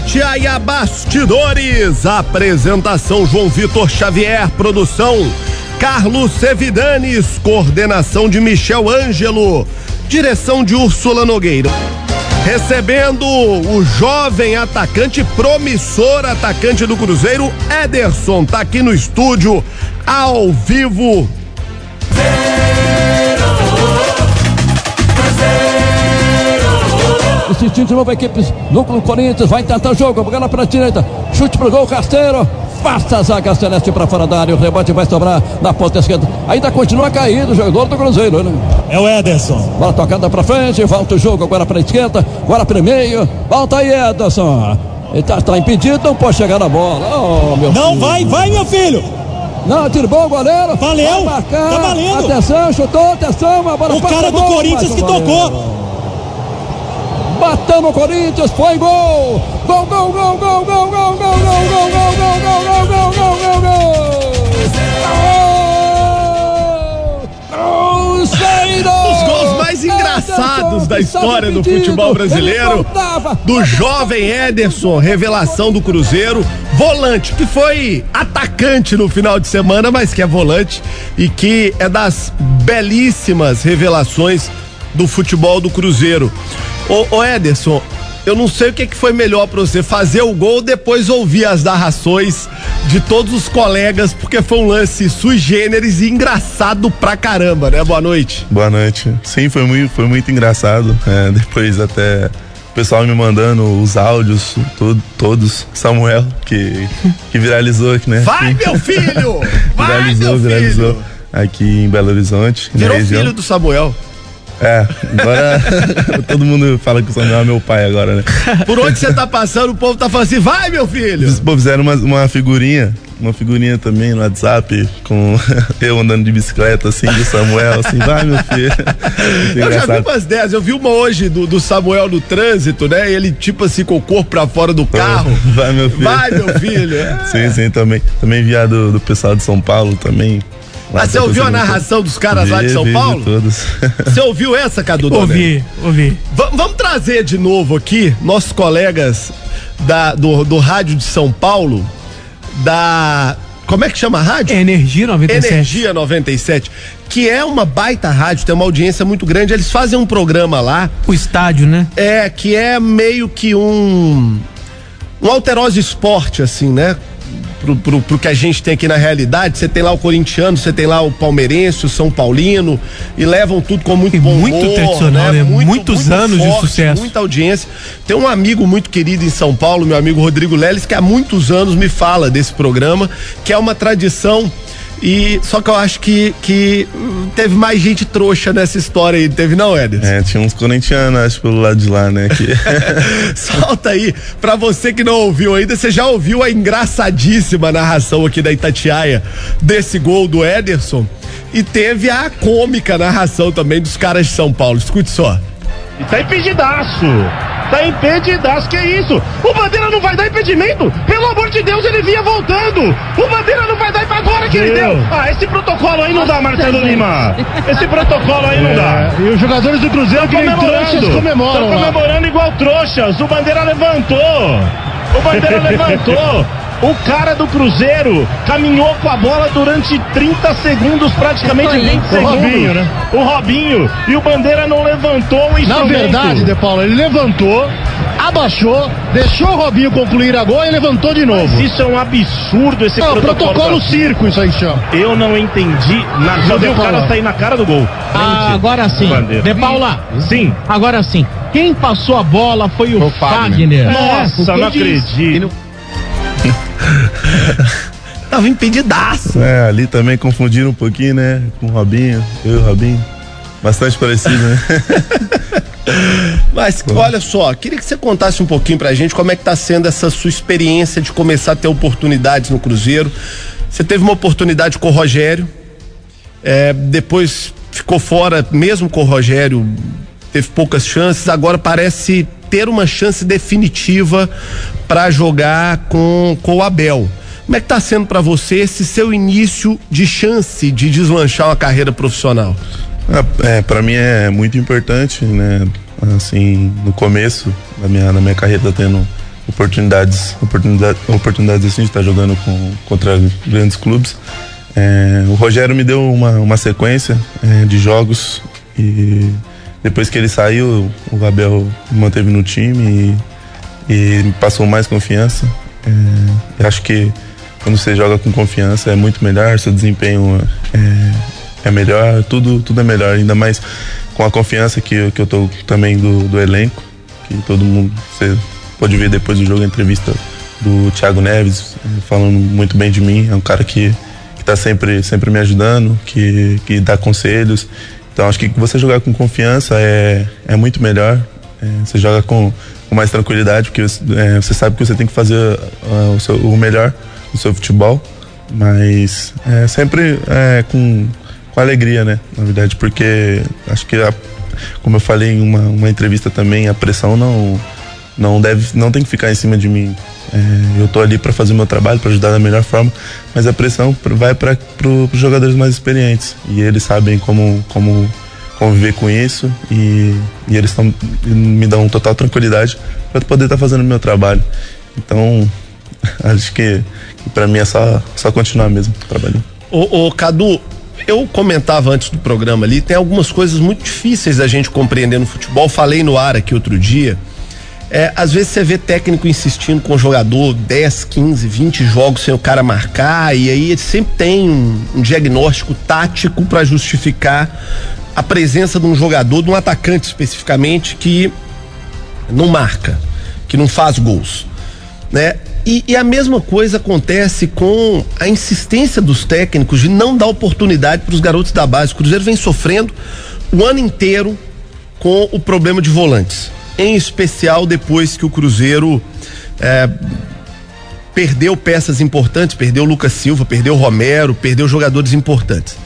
Itatiaia Bastidores. Apresentação João Vitor Xavier, produção Carlos Sevidanes, coordenação de Michel Ângelo, direção de Úrsula Nogueira. Recebendo o jovem atacante, promissor atacante do Cruzeiro, Ederson, tá aqui no estúdio, ao vivo. Insistindo de novo a equipe Núcleo Corinthians, vai tentar o jogo, bola para a direita, chute pro gol, Casteiro, passa a zaga celeste para fora da área, o rebote vai sobrar na ponta esquerda. Ainda continua caído o jogador do Cruzeiro, né? É o Ederson. Bola tocada para frente, volta o jogo agora para a esquerda, agora para o meio, volta aí Ederson. Ele tá, tá, impedido, não pode chegar na bola. Oh, meu não filho. vai, vai, meu filho. Não, tirou o goleiro. Valeu. Marcar. Tá valendo. Atenção, chutou, atenção, O cara do Corinthians que tocou. Bateu no Corinthians, foi gol! Gol, gol, gol, gol, gol, gol, gol, gol, gol, gol, gol, gol, gol, gol, gol, gol, gol! Cruzeiro! Os gols mais engraçados da história do futebol brasileiro. Do jovem Ederson, revelação do Cruzeiro. Volante, que foi atacante no final de semana, mas que é volante e que é das belíssimas revelações do futebol do Cruzeiro. Ô, ô Ederson, eu não sei o que, que foi melhor para você, fazer o gol ou depois ouvir as narrações de todos os colegas, porque foi um lance sui generis e engraçado pra caramba, né? Boa noite. Boa noite. Sim, foi muito, foi muito engraçado. É, depois até o pessoal me mandando os áudios, todo, todos. Samuel, que, que viralizou aqui, né? Vai, meu filho! Vai, viralizou, meu viralizou filho! aqui em Belo Horizonte. Virou filho do Samuel. É, agora todo mundo fala que o Samuel é meu pai agora, né? Por onde você tá passando, o povo tá falando assim, vai, meu filho! Pô, fizeram uma, uma figurinha, uma figurinha também no WhatsApp, com eu andando de bicicleta, assim, do Samuel, assim, vai, meu filho. Eu já vi umas 10, eu vi uma hoje do, do Samuel no trânsito, né? Ele tipo assim com o corpo pra fora do carro. Vai, meu filho. Vai, meu filho. É. Sim, sim, também. Também vi do pessoal de São Paulo também. Lá Ah, você ouviu a narração dos caras lá de Vi, São vi, vi Paulo? todos. Você ouviu essa, Cadu? Ouvi, ouvi. Va- vamos trazer de novo aqui nossos colegas da, do, do rádio de São Paulo, da. Como é que chama a rádio? Energia 97. Energia 97, que é uma baita rádio, tem uma audiência muito grande. Eles fazem um programa lá, O estádio, né? é que é meio que um um alteroso esporte, assim, né? Pro, pro, pro que a gente tem aqui na realidade, você tem lá o corintiano, você tem lá o palmeirense, o São Paulino, e levam tudo com muito E bom muito humor, tradicional, né? Muitos anos de sucesso. Muita audiência. Tem um amigo muito querido em São Paulo, meu amigo Rodrigo Leles, que há muitos anos me fala desse programa, que é uma tradição. E só que eu acho que, que teve mais gente trouxa nessa história aí, teve não, Éder? É, tinha uns corintianos, acho, pelo lado de lá, né? Que... Solta aí, pra você que não ouviu ainda, você já ouviu a engraçadíssima narração aqui da Itatiaia desse gol do Ederson e teve a cômica narração também dos caras de São Paulo. Escute só. E tá impedidaço. Tá impedidaço, que isso? O Bandeira não vai dar impedimento? Pelo amor de Deus, ele vinha voltando. O Bandeira não vai dar agora que ele deu. Ah, esse protocolo aí não dá, Marcelo Lima. Esse protocolo aí não dá. E os jogadores do Cruzeiro que nem trouxas comemoram Estão comemorando igual trouxas. O Bandeira levantou. O Bandeira levantou. O cara do Cruzeiro caminhou com a bola durante 30 segundos, praticamente 20 segundos. Robinho, né? O Robinho. E o Bandeira não levantou o Na instrumento. verdade, De Paulo, ele levantou, abaixou, deixou o Robinho concluir a gol e levantou de novo. Mas isso é um absurdo, esse É o protocolo. protocolo da- circo, isso aí chama. Eu não entendi nada. Só Não vi deu o cara sair na cara do gol. Ah, agora sim. Bandeira. De Paula. Sim. Agora sim. Quem passou a bola foi o, Fagner. Nossa, É, o não acredito. Tava impedidaço. É, ali também confundiram um pouquinho, né? Com o Robinho, eu e o Robinho. Bastante parecido, né? Mas olha só, queria que você contasse um pouquinho pra gente como é que tá sendo essa sua experiência de começar a ter oportunidades no Cruzeiro. Você teve uma oportunidade com o Rogério, é, depois ficou fora, mesmo com o Rogério, teve poucas chances, agora parece ter uma chance definitiva pra jogar com, com o Abel. Como é que tá sendo pra você esse seu início de chance de deslanchar uma carreira profissional? Ah, É, para mim é muito importante, né? Assim, no começo da minha, da minha carreira tá tendo oportunidades, oportunidades, oportunidades assim de estar jogando com, contra grandes clubes. É, o Rogério me deu uma, uma sequência é, de jogos e depois que ele saiu, o me manteve no time e, e me passou mais confiança. É, acho que quando você joga com confiança é muito melhor, seu desempenho é, é melhor, tudo, tudo é melhor, ainda mais com a confiança que, que eu tô também do, do elenco, que todo mundo, você pode ver depois do jogo a entrevista do Thiago Neves eh, falando muito bem de mim, é um cara que, que tá sempre, sempre me ajudando, que, que dá conselhos, então acho que você jogar com confiança é, é muito melhor, é, você joga com, com mais tranquilidade, porque é, você sabe que você tem que fazer uh, o, seu, o melhor no seu futebol, mas é sempre é, com com alegria, né? Na verdade, porque acho que, a, como eu falei em uma, uma entrevista também, a pressão não, não deve, não tem que ficar em cima de mim. É, eu tô ali para fazer o meu trabalho, para ajudar da melhor forma, mas a pressão vai para os jogadores mais experientes e eles sabem como, como conviver com isso e, e eles tão, me dão total tranquilidade para poder estar tá fazendo o meu trabalho. Então, acho que, que para mim é só, só continuar mesmo trabalhando. Ô, ô Cadu, eu comentava antes do programa ali, tem algumas coisas muito difíceis da gente compreender no futebol. Falei no ar aqui outro dia. É, às vezes você vê técnico insistindo com o jogador 10, 15, 20 jogos sem o cara marcar, e aí ele sempre tem um, um diagnóstico tático para justificar a presença de um jogador, de um atacante especificamente, que não marca, que não faz gols. Né? E, e, a mesma coisa acontece com a insistência dos técnicos de não dar oportunidade para os garotos da base. O Cruzeiro vem sofrendo o ano inteiro com o problema de volantes. Em especial depois que o Cruzeiro é, perdeu peças importantes, perdeu Lucas Silva, perdeu Romero, perdeu jogadores importantes.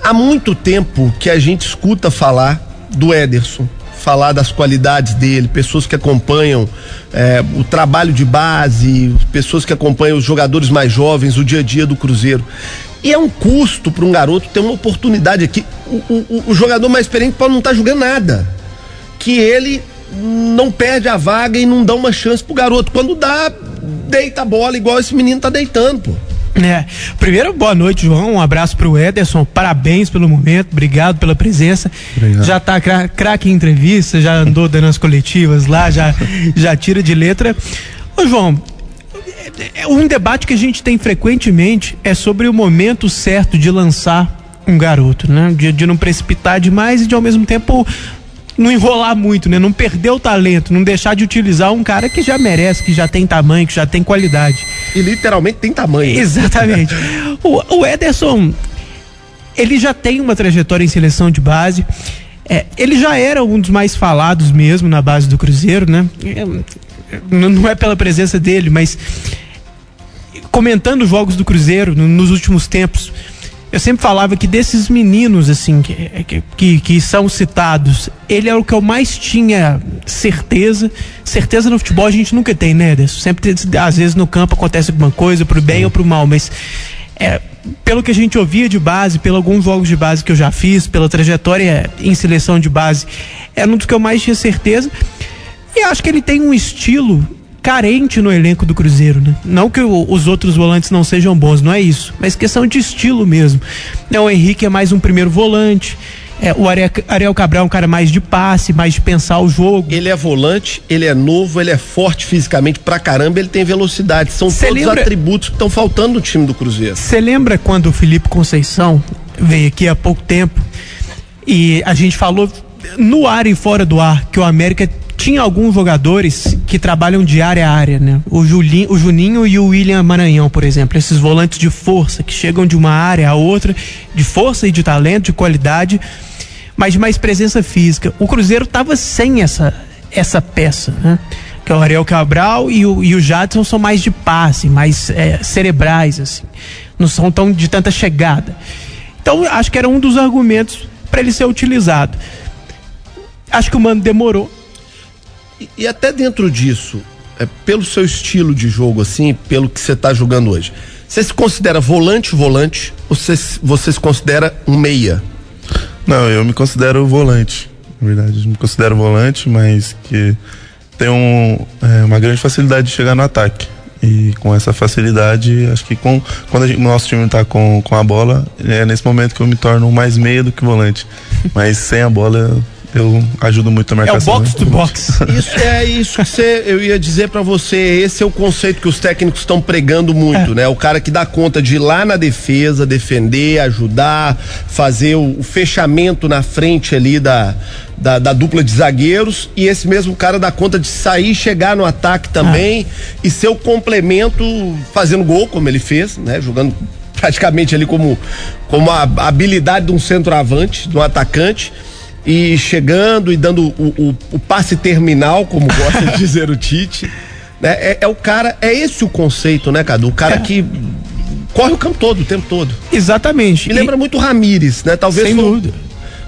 Há muito tempo que a gente escuta falar do Ederson, falar das qualidades dele, pessoas que acompanham é, o trabalho de base, pessoas que acompanham os jogadores mais jovens, o dia a dia do Cruzeiro. E é um custo para um garoto ter uma oportunidade aqui. O, o, o jogador mais experiente pode não estar tá jogando nada. Que ele não perde a vaga e não dá uma chance pro garoto. Quando dá, deita a bola igual esse menino tá deitando, pô. É. Primeiro, boa noite, João. Um abraço pro Ederson. Parabéns pelo momento. Obrigado pela presença. Obrigado. Já tá craque em entrevista, já andou dando as coletivas lá, já, já tira de letra. Ô, João, é, é, um debate que a gente tem frequentemente é sobre o momento certo de lançar um garoto, né? De, de não precipitar demais e de ao mesmo tempo não enrolar muito, né? Não perder o talento, não deixar de utilizar um cara que já merece, que já tem tamanho, que já tem qualidade. E literalmente tem tamanho. Exatamente. o, o Ederson, ele já tem uma trajetória em seleção de base. É, ele já era um dos mais falados mesmo na base do Cruzeiro, né? É, não é pela presença dele, mas comentando jogos do Cruzeiro nos últimos tempos, eu sempre falava que desses meninos, assim, que, que, que são citados, ele é o que eu mais tinha certeza. Certeza no futebol a gente nunca tem, né, Ederson? Sempre, às vezes, no campo acontece alguma coisa, pro bem ou pro mal, mas é, pelo que a gente ouvia de base, pelos alguns jogos de base que eu já fiz, pela trajetória em seleção de base, era um dos que eu mais tinha certeza. E acho que ele tem um estilo carente no elenco do Cruzeiro, né? Não que o, os outros volantes não sejam bons, não é isso, mas questão de estilo mesmo. Né? O Henrique é mais um primeiro volante. É, o Ariel Cabral é um cara mais de passe, mais de pensar o jogo. Ele é volante, ele é novo, ele é forte fisicamente pra caramba, ele tem velocidade. São Cê todos lembra... atributos que estão faltando no time do Cruzeiro. Você lembra quando o Felipe Conceição veio aqui há pouco tempo e a gente falou no ar e fora do ar que o América tinha alguns jogadores que trabalham de área a área, né? O, Julinho, o Juninho e o William Maranhão, por exemplo, esses volantes de força que chegam de uma área a outra, de força e de talento, de qualidade, mas de mais presença física. O Cruzeiro estava sem essa essa peça, né? Que é o Ariel Cabral e o, e o Jadson são mais de passe, mais é, cerebrais, assim. Não são tão de tanta chegada. Então, acho que era um dos argumentos para ele ser utilizado. Acho que o Mano demorou e, e até dentro disso, é, pelo seu estilo de jogo, assim, pelo que você está jogando hoje, você se considera volante, volante, ou você, você se considera um meia? Não, eu me considero volante. Na verdade, eu me considero volante, mas que tem um, é, uma grande facilidade de chegar no ataque. E com essa facilidade, acho que com, quando gente, o nosso time está com, com a bola, é nesse momento que eu me torno mais meia do que volante. Mas sem a bola, eu ajudo muito a marcação. É o box né? to box. Isso é isso que você, eu ia dizer para você. Esse é o conceito que os técnicos estão pregando muito, é. né? O cara que dá conta de ir lá na defesa, defender, ajudar, fazer o, o fechamento na frente ali da, da, da, dupla de zagueiros e esse mesmo cara dá conta de sair, chegar no ataque também ah. e ser o complemento fazendo gol, como ele fez, né? Jogando praticamente ali como, como a habilidade de um centroavante, de um atacante e chegando e dando o, o, o passe terminal, como gosta de dizer o Tite. Né? É, é, o cara, é esse o conceito, né, Cadu? O cara é. que corre o campo todo, o tempo todo. Exatamente. Me lembra muito o Ramires, né? Talvez Sem dúvida.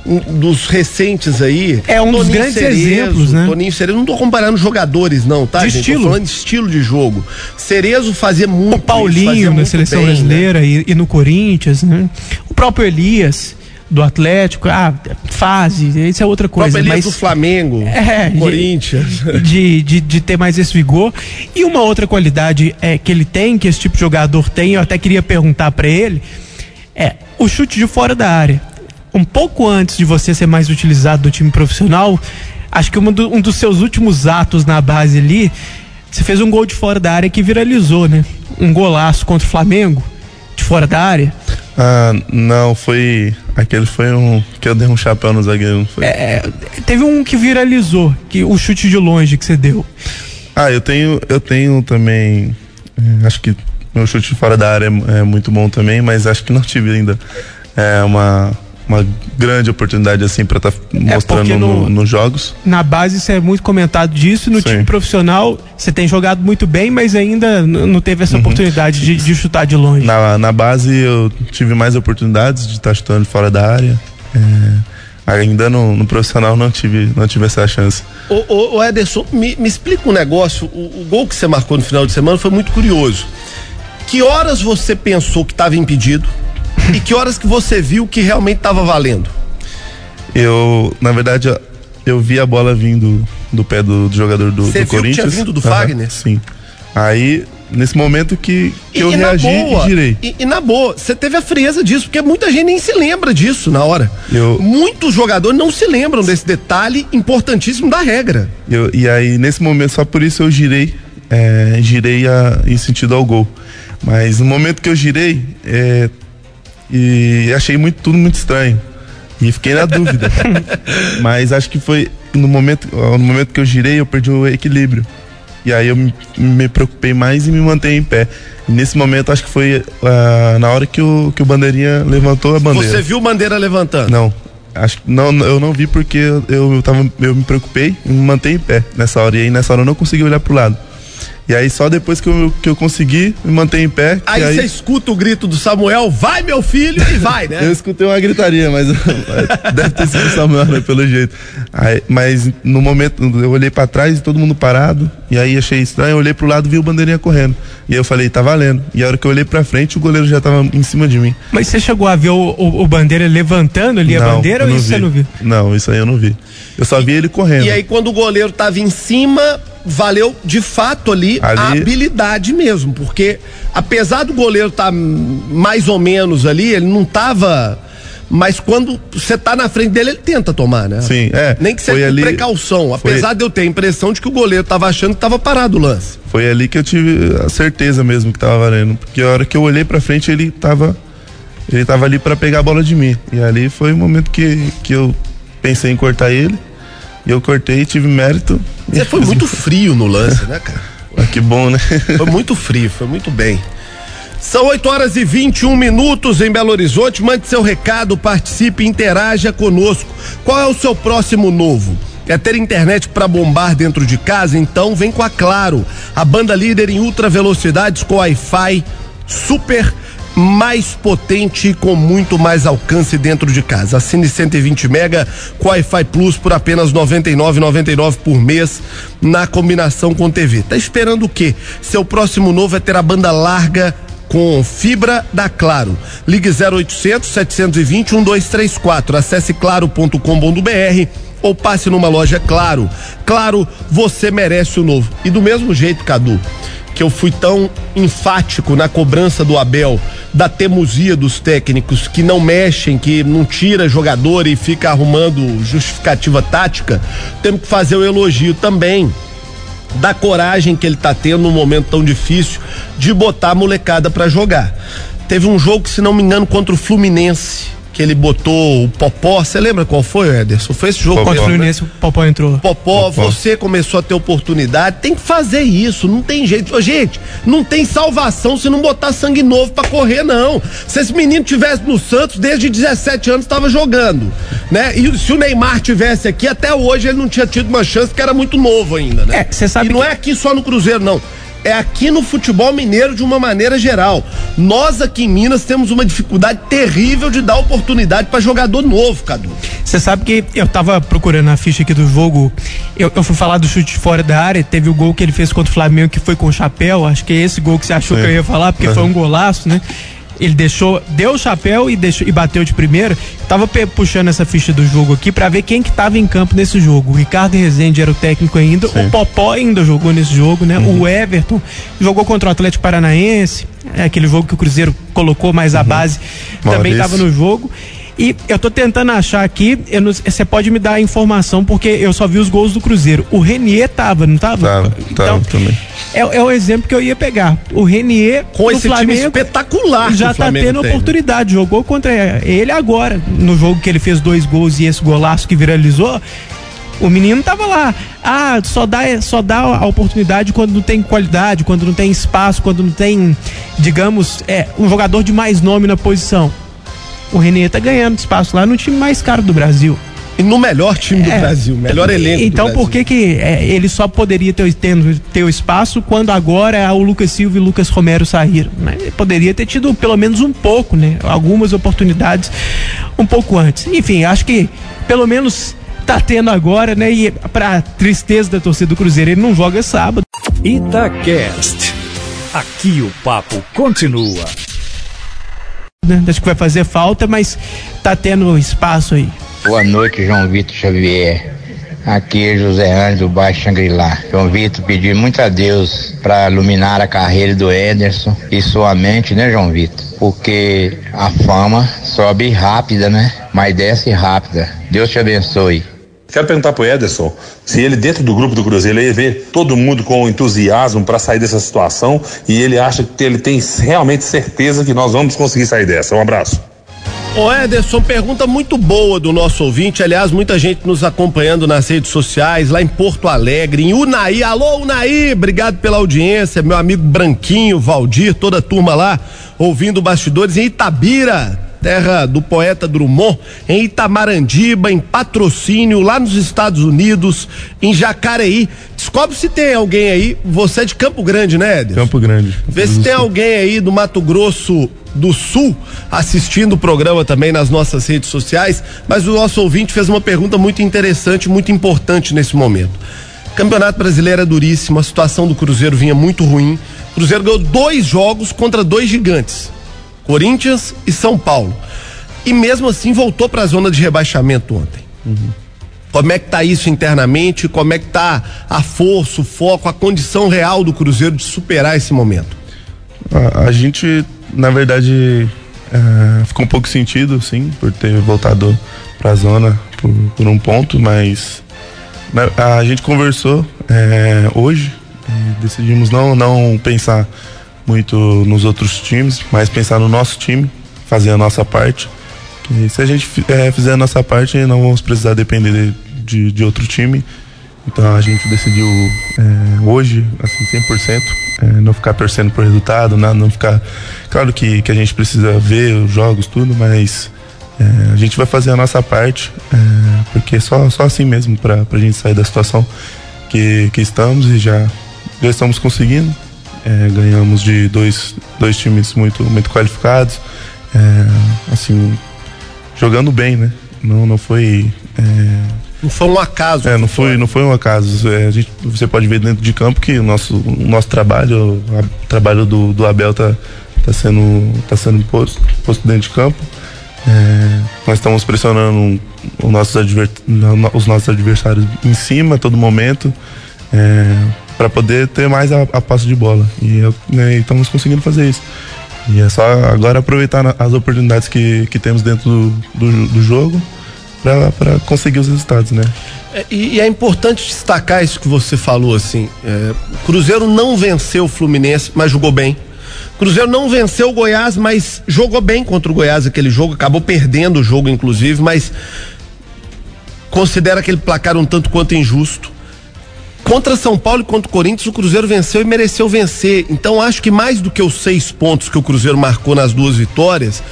Um dos recentes aí. É um Toninho dos grandes Cerezo, exemplos, né? Toninho Cerezo, não tô comparando jogadores não, tá? De gente? estilo. Tô falando de estilo de jogo. Cerezo fazia muito O Paulinho na seleção bem, brasileira né? e, e, no Corinthians, né? O próprio Elias do Atlético, ah, fase, isso é outra coisa. Mas do Flamengo, é, Corinthians. De, de, de, ter mais esse vigor. E uma outra qualidade é, que ele tem, que esse tipo de jogador tem, eu até queria perguntar para ele, é o chute de fora da área. Um pouco antes de você ser mais utilizado do time profissional, acho que um, do, um dos seus últimos atos na base ali, você fez um gol de fora da área que viralizou, né? Um golaço contra o Flamengo, de fora da área. Ah, não, foi. Aquele foi um. que eu dei um chapéu no zagueiro. É, teve um que viralizou, que o chute de longe que você deu. Ah, eu tenho, eu tenho também. Eh, acho que meu chute fora da área é, é muito bom também, mas acho que não tive ainda é, uma uma grande oportunidade assim para estar tá é, mostrando é no, nos jogos. Na base você é muito comentado disso, no Sim. time profissional você tem jogado muito bem, mas ainda não teve essa uhum. oportunidade de, de, chutar de longe. Na, na base eu tive mais oportunidades de estar tá chutando fora da área. É ainda no, no, profissional não tive, não tive essa chance. Ô Ederson, me, me, explica um negócio. O, o, gol que você marcou no final de semana foi muito curioso. Que horas você pensou que estava impedido? E que horas que você viu que realmente estava valendo? Eu, na verdade, eu vi a bola vindo do pé do, do jogador do, Você do Corinthians. Você tinha vindo do Fagner? sim. Aí, nesse momento que, que e, eu e reagi boa, e girei. E, e, na boa, você teve a frieza disso, porque muita gente nem se lembra disso na hora. Eu, Muitos jogadores não se lembram desse detalhe importantíssimo da regra. Eu, e aí, nesse momento, só por isso eu girei, é, girei a, em sentido ao gol. Mas no momento que eu girei, é, e achei muito, tudo muito estranho. E fiquei na dúvida. Mas acho que foi no momento, no momento que eu girei, eu perdi o equilíbrio. E aí eu me, me preocupei mais em me manter em pé. E nesse momento, acho que foi uh, na hora que o, que o bandeirinha levantou a bandeira. Você viu o bandeira levantando? Não. Acho não, eu não vi porque eu, eu, tava, eu me preocupei em me manter em pé nessa hora. E aí nessa hora eu não consegui olhar pro lado. E aí só depois que eu, que eu consegui me manter em pé. Aí você aí... escuta o grito do Samuel, vai meu filho, e vai, né? eu escutei uma gritaria, mas deve ter sido o Samuel, né, pelo jeito. Aí, mas no momento, eu olhei para trás e todo mundo parado, e aí achei estranho, eu olhei pro lado e vi o bandeirinha correndo. E aí eu falei, tá valendo. E a hora que eu olhei pra frente, o goleiro já tava em cima de mim. Mas você chegou a ver o, o, o bandeira levantando ali não, a bandeira ou isso vi. você não viu? Não, isso aí eu não vi. Eu só vi ele correndo. E aí quando o goleiro tava em cima, valeu de fato ali, ali, a habilidade mesmo, porque apesar do goleiro estar tá mais ou menos ali, ele não tava mas quando você tá na frente dele, ele tenta tomar, né? Sim, é. Nem que seja ali, precaução. Apesar foi... de eu ter a impressão de que o goleiro tava achando que tava parado o lance. Foi ali que eu tive a certeza mesmo que tava valendo. Porque a hora que eu olhei pra frente, ele tava. Ele tava ali para pegar a bola de mim. E ali foi o momento que, que eu pensei em cortar ele. E eu cortei, tive mérito. Você foi muito frio no lance, né, cara? Ah, que bom, né? Foi muito frio, foi muito bem. São 8 horas e 21 minutos em Belo Horizonte. Mande seu recado, participe, interaja conosco. Qual é o seu próximo novo? Quer ter internet para bombar dentro de casa? Então vem com a Claro, a banda líder em ultra velocidades com Wi-Fi super mais potente e com muito mais alcance dentro de casa. Assine 120 mega com Wi-Fi Plus por apenas 99,99 por mês na combinação com TV. Tá esperando o quê? Seu próximo novo é ter a banda larga com fibra da Claro. Ligue 0800 720 1234. Acesse claro.com.br ou passe numa loja Claro. Claro, você merece o novo. E do mesmo jeito, Cadu, que eu fui tão enfático na cobrança do Abel, da teimosia dos técnicos que não mexem, que não tira jogador e fica arrumando justificativa tática, temos que fazer o elogio também da coragem que ele tá tendo num momento tão difícil de botar a molecada para jogar. Teve um jogo, se não me engano, contra o Fluminense que ele botou o Popó. Você lembra qual foi, Ederson? Foi esse jogo Contra o mesmo, né? Fluminense, o Popó entrou. Popó, Popó. você começou a ter oportunidade, tem que fazer isso, não tem jeito. Gente, não tem salvação se não botar sangue novo pra correr, não. Se esse menino tivesse no Santos, desde 17 anos estava jogando, né? E se o Neymar tivesse aqui, até hoje ele não tinha tido uma chance, porque era muito novo ainda, né? É, você sabe E não que- é aqui só no Cruzeiro, não. É aqui no futebol mineiro de uma maneira geral. Nós aqui em Minas temos uma dificuldade terrível de dar oportunidade pra jogador novo, Cadu. Você sabe que eu tava procurando a ficha aqui do jogo. Eu, eu fui falar do chute fora da área. Teve o gol que ele fez contra o Flamengo, que foi com o chapéu. Acho que é esse gol que você achou que eu ia falar, porque foi um golaço, né? Ele deixou, deu o chapéu e, deixou, e bateu de primeira. Tava puxando essa ficha do jogo aqui pra ver quem que tava em campo nesse jogo. O Ricardo Rezende era o técnico ainda. O Popó ainda jogou nesse jogo, né? O Everton jogou contra o Atlético Paranaense. É aquele jogo que o Cruzeiro colocou mais a base. Também Maurício. tava no jogo. E eu tô tentando achar aqui, você pode me dar a informação, porque eu só vi os gols do Cruzeiro. O Renier tava, não tava? Tava, tava também. É, é o exemplo que eu ia pegar. O Renier Com esse time Flamengo espetacular que já tá tendo tem, né? oportunidade. Jogou contra ele agora, no jogo que ele fez dois gols e esse golaço que viralizou. O menino tava lá. Ah, só dá, só dá a oportunidade quando não tem qualidade, quando não tem espaço, quando não tem, digamos, é, um jogador de mais nome na posição. O Renier tá ganhando espaço lá no time mais caro do Brasil. E no melhor time do É. Brasil, melhor elenco. Então do por que que é, ele só poderia ter, ter, ter o espaço quando agora o Lucas Silva e o Lucas Romero saíram? Né? Ele poderia ter tido pelo menos um pouco, né? Algumas oportunidades um pouco antes. Enfim, acho que pelo menos tá tendo agora, né? E pra tristeza da torcida do Cruzeiro, ele não joga sábado. Itacast. Aqui o papo continua. Né? Acho que vai fazer falta, mas tá tendo espaço aí. Boa noite, João Vitor Xavier. Aqui é José Andes do Baixo Xangri-Lá. João Vitor pediu muito a Deus para iluminar a carreira do Ederson e sua mente, né, João Vitor? Porque a fama sobe rápida, né? Mas desce rápida. Deus te abençoe. Quero perguntar pro Ederson se ele, dentro do grupo do Cruzeiro, ele vê todo mundo com entusiasmo para sair dessa situação e ele acha que ele tem realmente certeza que nós vamos conseguir sair dessa. Um abraço. Ô Ederson, pergunta muito boa do nosso ouvinte. Aliás, muita gente nos acompanhando nas redes sociais, lá em Porto Alegre, em Unai. Alô, Unai, obrigado pela audiência. Meu amigo Branquinho, Valdir, toda a turma lá, ouvindo bastidores em Itabira, terra do poeta Drummond, em Itamarandiba, em patrocínio, lá nos Estados Unidos, em Jacareí. Descobre se tem alguém aí. Você é de Campo Grande, né, Ederson? Campo Grande. Vê se tem alguém aí do Mato Grosso do Sul assistindo o programa também nas nossas redes sociais, mas o nosso ouvinte fez uma pergunta muito interessante, muito importante nesse momento. Campeonato Brasileiro é duríssimo, a situação do Cruzeiro vinha muito ruim. O Cruzeiro ganhou dois jogos contra dois gigantes, Corinthians e São Paulo. E mesmo assim voltou para a zona de rebaixamento ontem. Como é que tá isso internamente? Como é que tá a força, o foco, a condição real do Cruzeiro de superar esse momento? A, a gente, na verdade, é, ficou um pouco sentido, sim, por ter voltado pra zona por, por um ponto, mas né, a gente conversou é, hoje e decidimos não, não pensar muito nos outros times, mas pensar no nosso time, fazer a nossa parte. Que se a gente é, fizer a nossa parte, não vamos precisar depender de, de, de outro time. Então a gente decidiu é, hoje, assim, 100%, é, não ficar torcendo por resultado, nada, não ficar. Claro que, que a gente precisa ver os jogos, tudo, mas é, a gente vai fazer a nossa parte, porque só, só assim mesmo para a gente sair da situação que, que estamos e já, já estamos conseguindo. É, ganhamos de dois, dois times muito, muito qualificados, é, assim, jogando bem, né? Não, não foi. é, Não foi um acaso. é, não foi, não foi um acaso. É, a gente, você pode ver dentro de campo que o nosso, o nosso trabalho, a- o trabalho do, do Abel tá, tá sendo, tá sendo posto, posto dentro de campo. É, nós estamos pressionando os nossos, os nossos adversários em cima a todo momento é, para poder ter mais a, a passo de bola. E né, estamos conseguindo fazer isso. E é só agora aproveitar as oportunidades que, que temos dentro do, do, do jogo para conseguir os resultados, né? É, e, é importante destacar isso que você falou, assim. É, Cruzeiro não venceu o Fluminense, mas jogou bem. Cruzeiro não venceu o Goiás, mas jogou bem contra o Goiás aquele jogo, acabou perdendo o jogo, inclusive, mas considera aquele placar um tanto quanto injusto. Contra São Paulo e contra o Corinthians, o Cruzeiro venceu e mereceu vencer. Então acho que mais do que os seis pontos que o Cruzeiro marcou nas duas vitórias,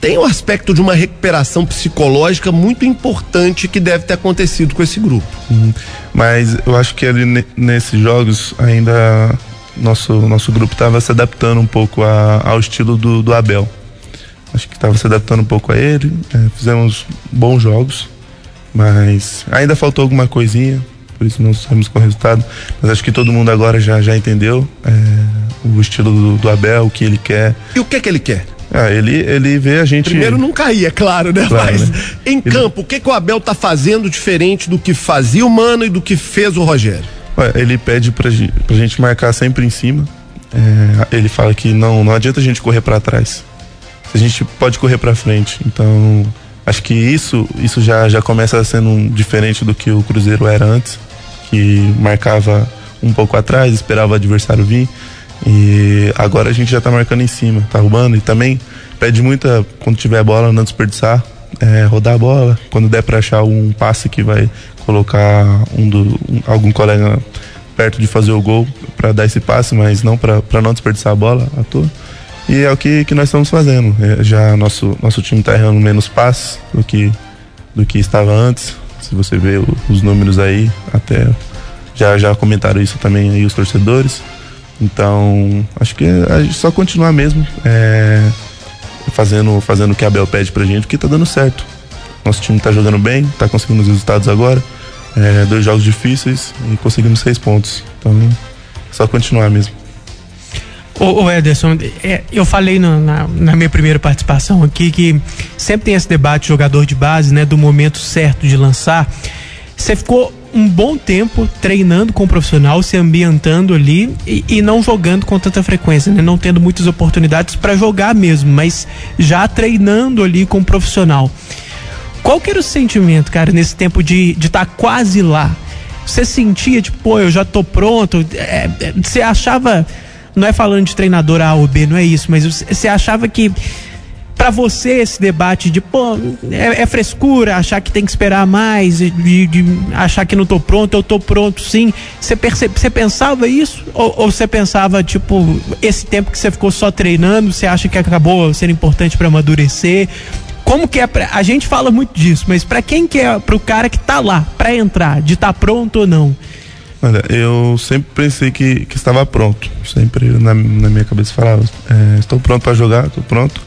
tem um aspecto de uma recuperação psicológica muito importante que deve ter acontecido com esse grupo. Uhum. Mas eu acho que ali nesses jogos ainda nosso, nosso grupo estava se adaptando um pouco a, ao estilo do, do Abel. Acho que estava se adaptando um pouco a ele. É, fizemos bons jogos, mas ainda faltou alguma coisinha por isso não saímos com o resultado. Mas acho que todo mundo agora já, já entendeu é, o estilo do, do, Abel, o que ele quer. E o que que ele quer? Ah, ele, ele vê a gente. Primeiro não cair, é claro, né? Claro, Mas né? em ele... campo, o que, que o Abel tá fazendo diferente do que fazia o Mano e do que fez o Rogério? Ele pede pra, pra gente marcar sempre em cima. É, ele fala que não, não adianta a gente correr para trás. A gente pode correr para frente. Então, acho que isso, isso já, já começa sendo diferente do que o Cruzeiro era antes que marcava um pouco atrás, esperava o adversário vir. E agora a gente já tá marcando em cima, tá roubando. E também pede muita, quando tiver bola, não desperdiçar, é, rodar a bola. Quando der para achar um passe que vai colocar um do, um, algum colega perto de fazer o gol para dar esse passe, mas não para não desperdiçar a bola à toa. E é o que, que nós estamos fazendo. É, já nosso, nosso time está errando menos passes do que, do que estava antes. Se você vê os números aí, até já, já comentaram isso também aí os torcedores. Então, acho que gente só continuar mesmo é, fazendo, fazendo o que a Abel pede pra gente, porque tá dando certo. Nosso time tá jogando bem, tá conseguindo os resultados agora. É, dois jogos difíceis e conseguimos seis pontos. Então, só continuar mesmo. Ô, ô Ederson, é, eu falei no, na, na, minha primeira participação aqui que sempre tem esse debate jogador de base, né, do momento certo de lançar. Você ficou um bom tempo treinando com o profissional, se ambientando ali e, e não jogando com tanta frequência, né? Não tendo muitas oportunidades para jogar mesmo, mas já treinando ali com o profissional. Qual que era o sentimento, cara, nesse tempo de estar tá quase lá? Você sentia, tipo, pô, eu já tô pronto? É, é, você achava não é falando de treinador A ou B, não é isso, mas você achava que para você esse debate de pô, é, é, frescura, achar que tem que esperar mais, de, de, achar que não tô pronto, eu tô pronto sim. Você você pensava isso? Ou você pensava, tipo, esse tempo que você ficou só treinando, você acha que acabou sendo importante para amadurecer? Como que é pra, a gente fala muito disso, mas para quem que é, pro cara que tá lá, para entrar, de estar tá pronto ou não? Olha, eu sempre pensei que, que estava pronto. Sempre na, na minha cabeça falava: é, estou pronto para jogar, estou pronto.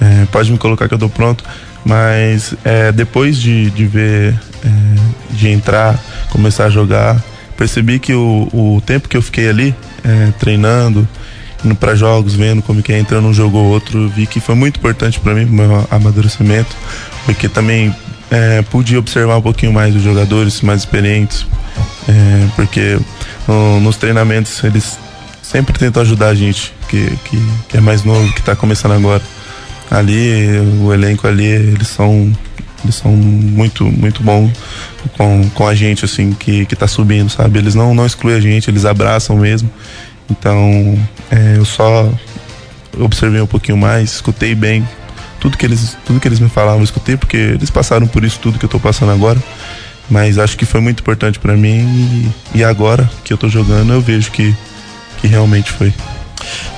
É, pode me colocar que eu estou pronto. Mas é, depois de, de ver, é, de entrar, começar a jogar, percebi que o, o tempo que eu fiquei ali é, treinando, indo para jogos, vendo como que é entrando um jogo ou outro, vi que foi muito importante para mim, pro meu amadurecimento, porque também é, pude observar um pouquinho mais os jogadores mais experientes, é, porque no, nos treinamentos eles sempre tentam ajudar a gente, que, que, que é mais novo, que está começando agora. Ali, o elenco ali, eles são eles são muito muito bons com, com a gente assim que que tá subindo sabe eles não não excluem a gente eles abraçam mesmo então é, eu só observei um pouquinho mais escutei bem tudo que eles tudo que eles me falavam eu escutei porque eles passaram por isso tudo que eu tô passando agora mas acho que foi muito importante para mim e, e, agora que eu tô jogando eu vejo que, que realmente foi.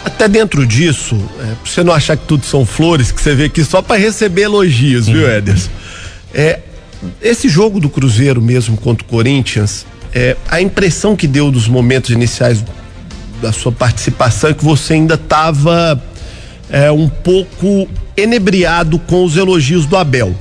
Até dentro disso, é, pra você não achar que tudo são flores, que você vê aqui só para receber elogios, viu, uhum. Ederson? É, esse jogo do Cruzeiro mesmo contra o Corinthians, é, a impressão que deu dos momentos iniciais da sua participação é que você ainda estava é, um pouco enebriado com os elogios do Abel.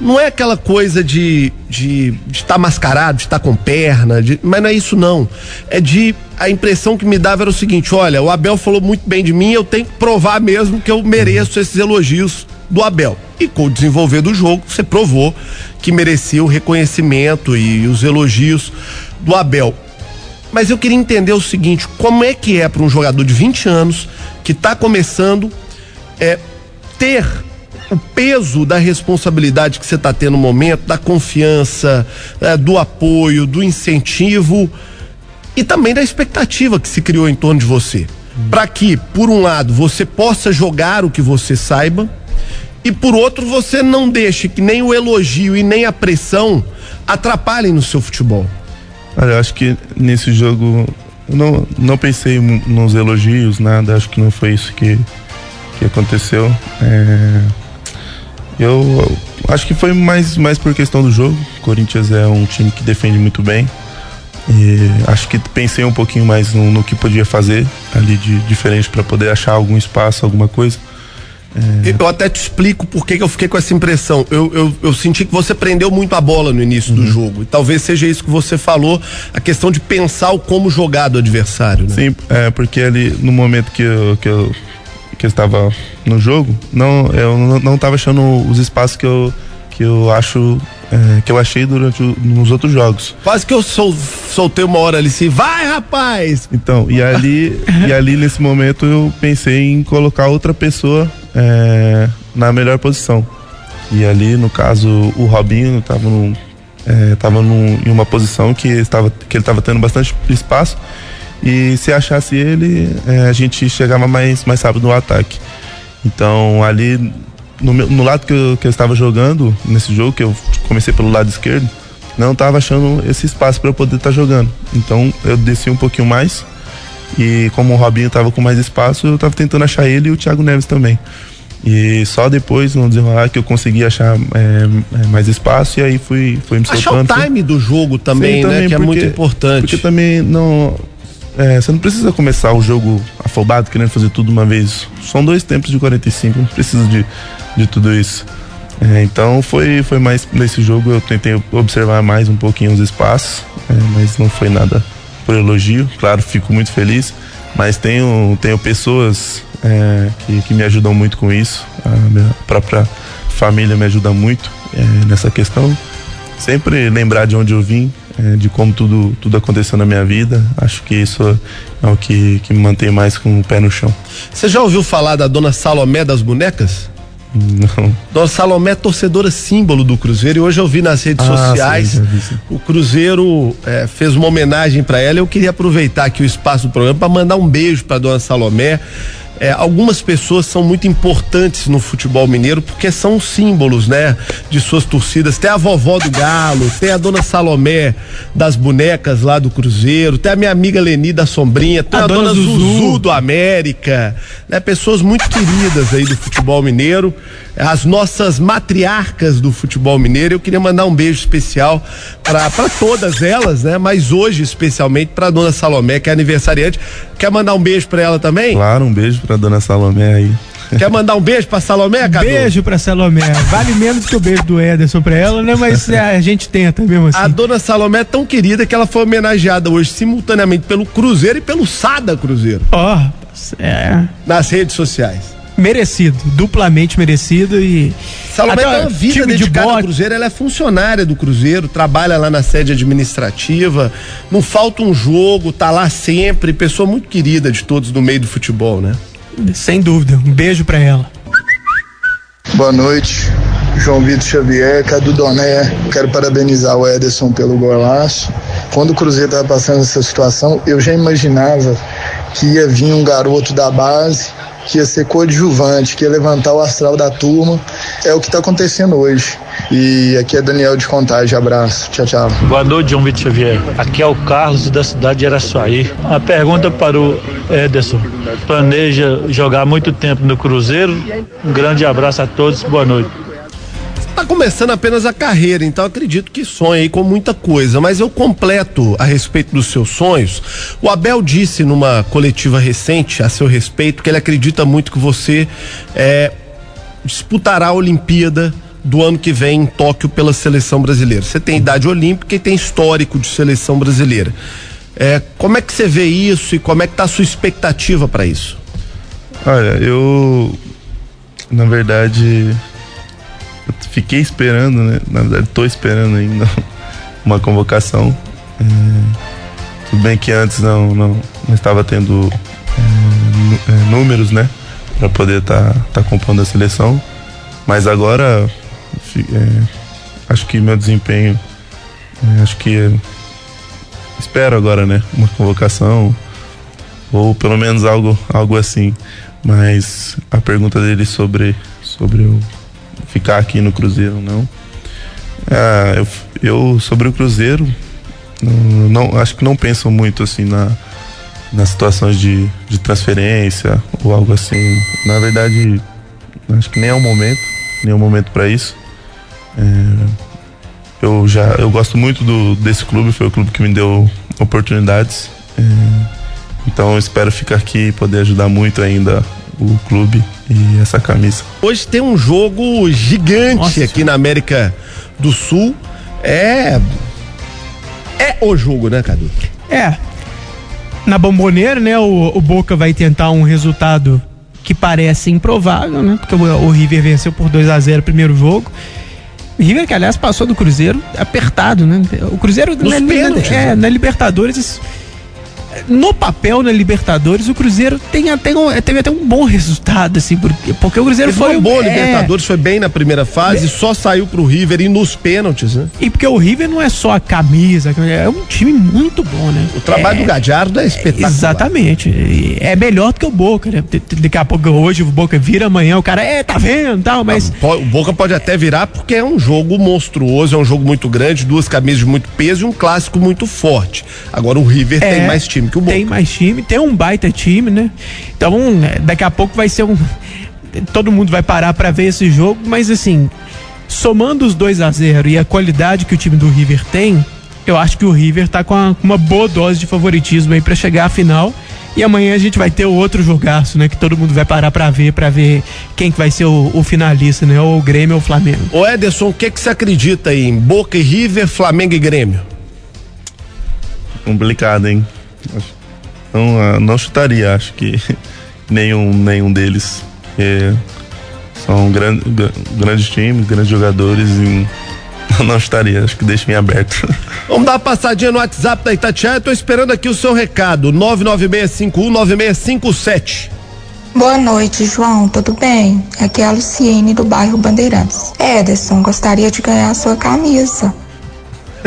Não é aquela coisa de de estar tá mascarado, de estar tá com perna, de, mas não é isso não. É de a impressão que me dava era o seguinte: olha, o Abel falou muito bem de mim, eu tenho que provar mesmo que eu mereço esses elogios do Abel. e com o desenvolver do jogo, você provou que merecia o reconhecimento e os elogios do Abel. Mas eu queria entender o seguinte: como é que é para um jogador de 20 anos que está começando é, ter o peso da responsabilidade que você está tendo no momento, da confiança, é, do apoio, do incentivo e também da expectativa que se criou em torno de você. Para que, por um lado, você possa jogar o que você saiba e por outro, você não deixe que nem o elogio e nem a pressão atrapalhem no seu futebol. Olha, eu acho que nesse jogo eu não, não pensei nos elogios, nada, acho que não foi isso que, que aconteceu. É, eu acho que foi mais, mais por questão do jogo. O Corinthians é um time que defende muito bem. E acho que pensei um pouquinho mais no, no que podia fazer ali de diferente para poder achar algum espaço, alguma coisa. É... Eu até te explico por que eu fiquei com essa impressão. Eu, eu, eu, senti que você prendeu muito a bola no início uhum. do jogo. E talvez seja isso que você falou, a questão de pensar o como jogar do adversário. Né? Sim, é, porque ali no momento que eu, que eu, que eu estava no jogo, não, eu não estava achando os espaços que eu, que eu acho é, que eu achei durante o, nos outros jogos. Quase que eu sol, soltei uma hora ali assim, vai rapaz! Então, e ali, e ali nesse momento eu pensei em colocar outra pessoa é, na melhor posição. E ali, no caso, o Robinho estava num, é, tava num, em uma posição que, estava, que ele estava tendo bastante espaço. E se achasse ele, é, a gente chegava mais, mais rápido no ataque. Então ali no, meu, no lado que eu, que eu estava jogando nesse jogo, que eu comecei pelo lado esquerdo, não estava achando esse espaço para eu poder estar tá jogando. Então eu desci um pouquinho mais e como o Robinho estava com mais espaço, eu estava tentando achar ele e o Thiago Neves também. E só depois, no desenrolar, que eu consegui achar é, é mais espaço e aí fui, fui me soltando. Achar o time do jogo também, Sim, né? Também, que porque, é muito importante. Porque também não é, você não precisa começar o jogo afobado, querendo fazer tudo uma vez. São dois tempos de 45, não precisa de, de tudo isso. É, então foi, foi mais nesse jogo eu tentei observar mais um pouquinho os espaços, é, mas não foi nada por elogio. Claro, fico muito feliz, mas tenho, tenho pessoas é, que, que me ajudam muito com isso. A minha própria família me ajuda muito é, nessa questão. Sempre lembrar de onde eu vim, é, de como tudo, tudo aconteceu na minha vida. Acho que isso é o que, que me mantém mais com o pé no chão. Você já ouviu falar da dona Salomé das bonecas? Não. Dona Salomé é torcedora símbolo do Cruzeiro e hoje eu vi nas redes ah, sociais sim, sim. o Cruzeiro é, fez uma homenagem para ela. Eu queria aproveitar aqui o espaço do programa para mandar um beijo para Dona Salomé é, algumas pessoas são muito importantes no futebol mineiro porque são símbolos, né? De suas torcidas. Tem a vovó do Galo, tem a dona Salomé das bonecas lá do Cruzeiro, tem a minha amiga Leni da Sombrinha, tem a, a dona, dona Zuzu. Zuzu do América, né? Pessoas muito queridas aí do futebol mineiro as nossas matriarcas do futebol mineiro. Eu queria mandar um beijo especial para todas elas, né? Mas hoje especialmente para dona Salomé, que é aniversariante. Quer mandar um beijo para ela também? Claro, um beijo para dona Salomé aí. Quer mandar um beijo pra Salomé, Cadu? Beijo pra Salomé. Vale menos que o beijo do Ederson pra ela, né? Mas é, a gente tenta mesmo assim. A dona Salomé é tão querida que ela foi homenageada hoje simultaneamente pelo Cruzeiro e pelo Sada Cruzeiro. Ó, oh, é. Nas redes sociais merecido, duplamente merecido e Salomé tem uma vida dedicada de ao Cruzeiro, ela é funcionária do Cruzeiro, trabalha lá na sede administrativa, não falta um jogo, tá lá sempre, pessoa muito querida de todos no meio do futebol, né? Sem dúvida, um beijo para ela. Boa noite, João Vitor Xavier, Cadu Doné. Quero parabenizar o Ederson pelo golaço. Quando o Cruzeiro estava passando essa situação, eu já imaginava que ia vir um garoto da base que ia ser coadjuvante, que ia levantar o astral da turma. É o que está acontecendo hoje. E aqui é Daniel de Contagem. Abraço. Tchau, tchau. Boa noite, João Vitor Xavier. Aqui é o Carlos da cidade de Araçuaí. A pergunta para o Ederson. Planeja jogar muito tempo no Cruzeiro? Um grande abraço a todos. Boa noite está começando apenas a carreira, então acredito que sonha aí com muita coisa, mas eu completo a respeito dos seus sonhos. O Abel disse numa coletiva recente a seu respeito que ele acredita muito que você é, disputará a Olimpíada do ano que vem em Tóquio pela seleção brasileira. Você tem idade olímpica e tem histórico de seleção brasileira. É, como é que você vê isso e como é que está a sua expectativa para isso? Olha, eu na verdade fiquei esperando, né? Na verdade, tô esperando ainda uma convocação. É, tudo bem que antes não, não, não estava tendo é, é, números, né? Para poder estar tá, tá compondo a seleção. Mas agora, é, acho que meu desempenho, é, acho que espero agora, né? Uma convocação ou pelo menos algo, algo assim. Mas a pergunta dele sobre, sobre eu ficar aqui no Cruzeiro não. Ah, eu, eu sobre o Cruzeiro não, acho que não penso muito assim na nas situações de, de transferência ou algo assim. Na verdade, acho que nem é o momento, nem é o momento para isso. É, eu já eu gosto muito do, desse clube, foi o clube que me deu oportunidades. É, então espero ficar aqui e poder ajudar muito ainda o clube e essa camisa. Hoje tem um jogo gigante Nossa, aqui na América do Sul. É é o jogo, né, Cadu? É. Na bomboneira, né, o, o Boca vai tentar um resultado que parece improvável, né? Porque o, o River venceu por 2 a 0 o primeiro jogo. River, que aliás passou do Cruzeiro apertado, né? O Cruzeiro na, pênaltis, na, é, né? na Libertadores no papel na Libertadores, o Cruzeiro tem até um, teve até um bom resultado, assim, porque, porque o Cruzeiro foi. um bom é, Libertadores, foi bem na primeira fase, é, só saiu pro River e nos pênaltis, né? E porque o River não é só a camisa, é um time muito bom, né? O trabalho é, do Gadiardo é espetacular. Exatamente. É melhor do que o Boca, né? Daqui a pouco hoje o Boca vira amanhã, o cara, é, tá vendo tal, mas. O Boca pode até virar porque é um jogo monstruoso, é um jogo muito grande, duas camisas de muito peso e um clássico muito forte. Agora o River é, tem mais time que o Boca. Tem mais time, tem um baita time, né? Então, é, daqui a pouco vai ser um. Todo mundo vai parar para ver esse jogo, mas assim, somando os 2 a 0 e a qualidade que o time do River tem, eu acho que o River tá com uma, uma boa dose de favoritismo aí para chegar à final. E amanhã a gente vai ter o outro jogaço, né? Que todo mundo vai parar para ver, para ver quem que vai ser o, o, finalista, né? Ou o Grêmio ou o Flamengo. Ô Ederson, o que que você acredita aí em Boca e River, Flamengo e Grêmio? Complicado, hein? Não, ah, não chutaria, acho que nenhum, nenhum deles. É, são grande, grandes times, grandes jogadores e não estaria, acho que deixa em aberto. Vamos dar uma passadinha no WhatsApp da Itatiaia, eu tô esperando aqui o seu recado, 996519657. Boa noite, João, tudo bem? Aqui é a Luciene do bairro Bandeirantes. Ederson, gostaria de ganhar a sua camisa.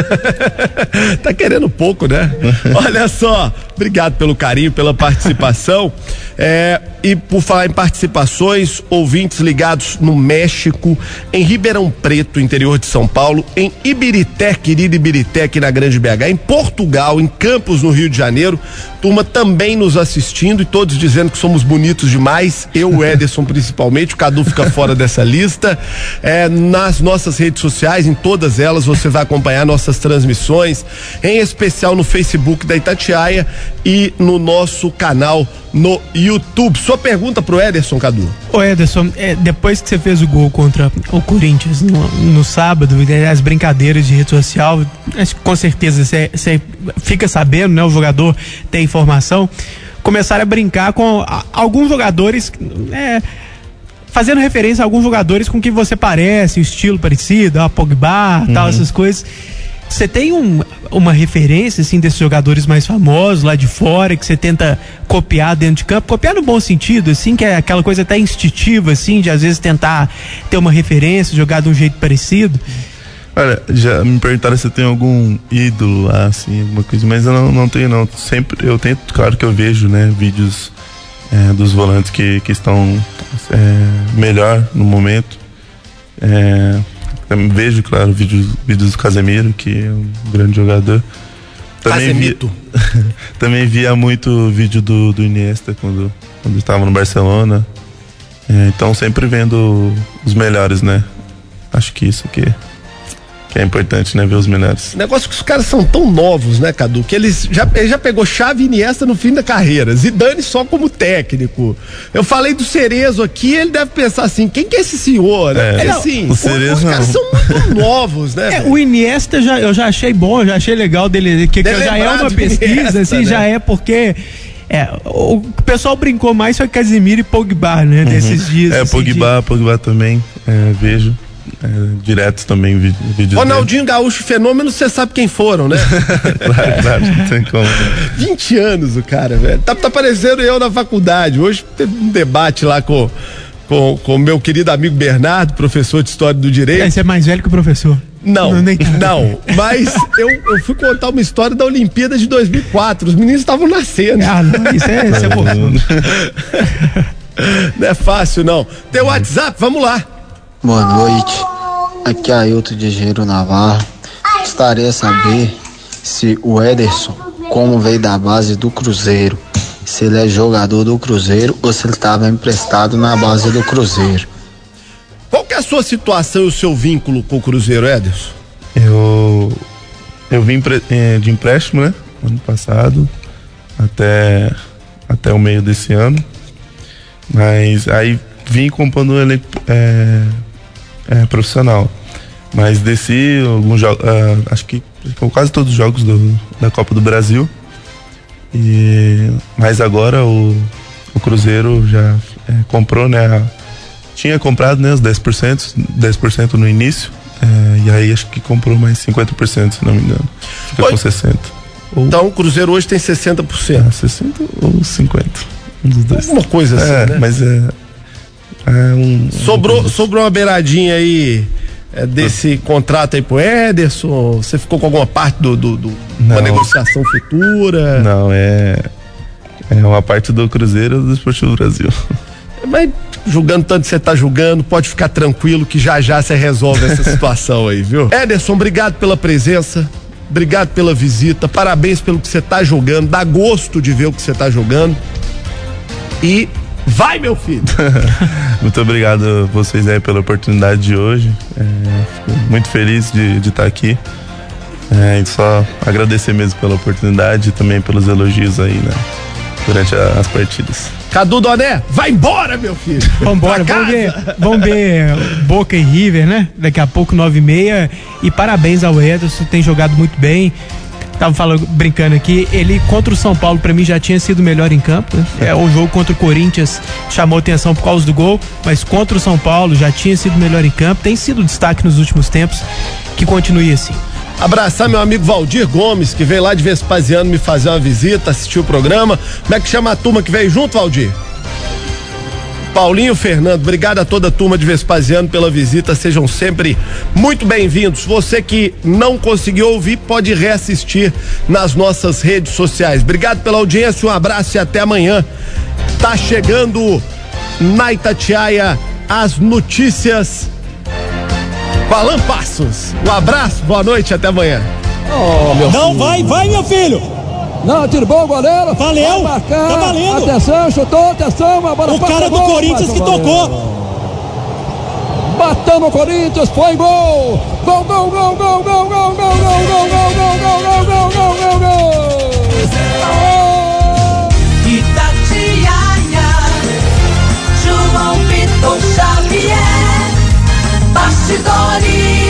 tá querendo pouco, né? Olha só, obrigado pelo carinho, pela participação. É, e por falar em participações, ouvintes ligados no México, em Ribeirão Preto, interior de São Paulo, em Ibirité, querido Ibirité, aqui na Grande BH, em Portugal, em Campos, no Rio de Janeiro. Turma também nos assistindo e todos dizendo que somos bonitos demais. Eu, o Ederson, principalmente. O Cadu fica fora dessa lista. É, nas nossas redes sociais, em todas elas, você vai acompanhar nossas transmissões, em especial no Facebook da Itatiaia e no nosso canal no YouTube. Sua pergunta pro Ederson, Cadu. Ô Ederson, é, depois que você fez o gol contra o Corinthians no, no sábado, as brincadeiras de rede social, com certeza você fica sabendo, né? O jogador tem informação. Começaram a brincar com a, alguns jogadores. É, fazendo referência a alguns jogadores com que você parece, o estilo parecido, a Pogba, uhum. tal, essas coisas. Você tem um, uma referência, assim, desses jogadores mais famosos lá de fora, que você tenta copiar dentro de campo? Copiar no bom sentido, assim, que é aquela coisa até instintiva, assim, de às vezes tentar ter uma referência, jogar de um jeito parecido? Olha, já me perguntaram se eu tenho algum ídolo lá, assim, alguma coisa, mas eu não, não tenho, não. Sempre, eu tento, claro que eu vejo, né, vídeos é, dos volantes que, que estão é, melhor no momento. É, vejo, claro, vídeos, vídeos do Casemiro, que é um grande jogador. Também Casemito. Vi, também via muito vídeo do, do Iniesta quando, quando estava no Barcelona. É, então sempre vendo os melhores, né? Acho que isso aqui que é importante, né? Ver os melhores. O negócio é que os caras são tão novos, né, Cadu? Que eles já, ele já pegou chave Iniesta no fim da carreira. Zidane só como técnico. Eu falei do Cerezo aqui, ele deve pensar assim: quem que é esse senhor? Né? É, assim, o Cerezo os caras não. são muito novos, né? É, o Iniesta já, eu já achei bom, já achei legal dele, que, que já é uma pesquisa, Iniesta, assim, né? já é porque. É, o pessoal brincou mais foi Casimiro e Pogba, né? Uhum. Desses dias. É, assim, Pogba, de... Pogba também, é, vejo. É, diretos também, vi- vídeos Ronaldinho Gaúcho Fenômeno, você sabe quem foram, né? dele. claro, claro, não tem como. 20 anos o cara, velho. Tá, tá parecendo eu na faculdade. Hoje teve um debate lá com com com o meu querido amigo Bernardo, professor de História do Direito. É, você é mais velho que o professor. Não, não, mas eu, eu fui contar uma história da Olimpíada de 2004. Os meninos estavam nascendo. Ah, não, isso é, isso é bom. Não é fácil, não. Tem o WhatsApp? Vamos lá. Boa noite. Aqui é Ailton de Engenheiro Navarro. Gostaria de saber se o Ederson, como veio da base do Cruzeiro, se ele é jogador do Cruzeiro ou se ele estava emprestado na base do Cruzeiro. Qual que é a sua situação e o seu vínculo com o Cruzeiro, Ederson? Eu, eu vim eh, de empréstimo, né? Ano passado, até, até o meio desse ano. Mas aí vim comprando um elenco é, é, profissional. Mas desci alguns jogos, acho que quase todos os jogos do- da Copa do Brasil. E, mas agora o, o Cruzeiro já é, comprou, né? tinha comprado né, os 10%, 10% no início. é, e aí acho que comprou mais 50%, se não me engano. Fica com 60%. Então o Cruzeiro hoje tem 60%. É, 60 ou 50. Um dos dois. Alguma coisa assim, é, né? Mas é. É um. Sobrou, sobrou uma beiradinha aí é, desse contrato aí pro Ederson? Você ficou com alguma parte do, do, do- uma negociação futura? Não, é. É uma parte do Cruzeiro do Esportivo Brasil. Mas julgando tanto que você tá julgando, pode ficar tranquilo que já já você resolve essa situação aí, viu? Ederson, obrigado pela presença. Obrigado pela visita. Parabéns pelo que você tá jogando. Dá gosto de ver o que você tá jogando. E vai, meu filho! Muito obrigado a vocês aí pela oportunidade de hoje. É, fico muito feliz de de estar aqui. É, e só agradecer mesmo pela oportunidade e também pelos elogios aí, né? Durante a- as partidas. Cadu Doné, vai embora, meu filho! Vambora, vamos ver, casa. vamos ver Boca e River, né? Daqui a pouco, nove e meia. E parabéns ao Ederson, tem jogado muito bem. Tava falando, brincando aqui, ele contra o São Paulo, pra mim, já tinha sido melhor em campo. Né? É, o jogo contra o Corinthians chamou atenção por causa do gol, mas contra o São Paulo já tinha sido melhor em campo. Tem sido destaque nos últimos tempos. Que continue assim. Abraçar meu amigo Valdir Gomes, que veio lá de Vespasiano me fazer uma visita, assistir o programa. Como é que chama a turma que veio junto, Valdir? Paulinho Fernando, obrigado a toda a turma de Vespasiano pela visita, sejam sempre muito bem-vindos. Você que não conseguiu ouvir, pode reassistir nas nossas redes sociais. Obrigado pela audiência, um abraço e até amanhã. Tá chegando na Itatiaia as notícias com Passos. Um abraço, boa noite, até amanhã. Oh, Não, filho. vai, vai, meu filho. Não, tirou o goleiro. Valeu. Tá valendo. Atenção, chutou, atenção. Uma bola o cara do gol, Corinthians que tocou. batendo o Corinthians, foi gol. Gol, gol, gol, gol, gol, gol, gol, gol, gol, gol, gol, gol, gol, gol, gol, gol. Itatiaia, João Vitor Xavier, bastidores.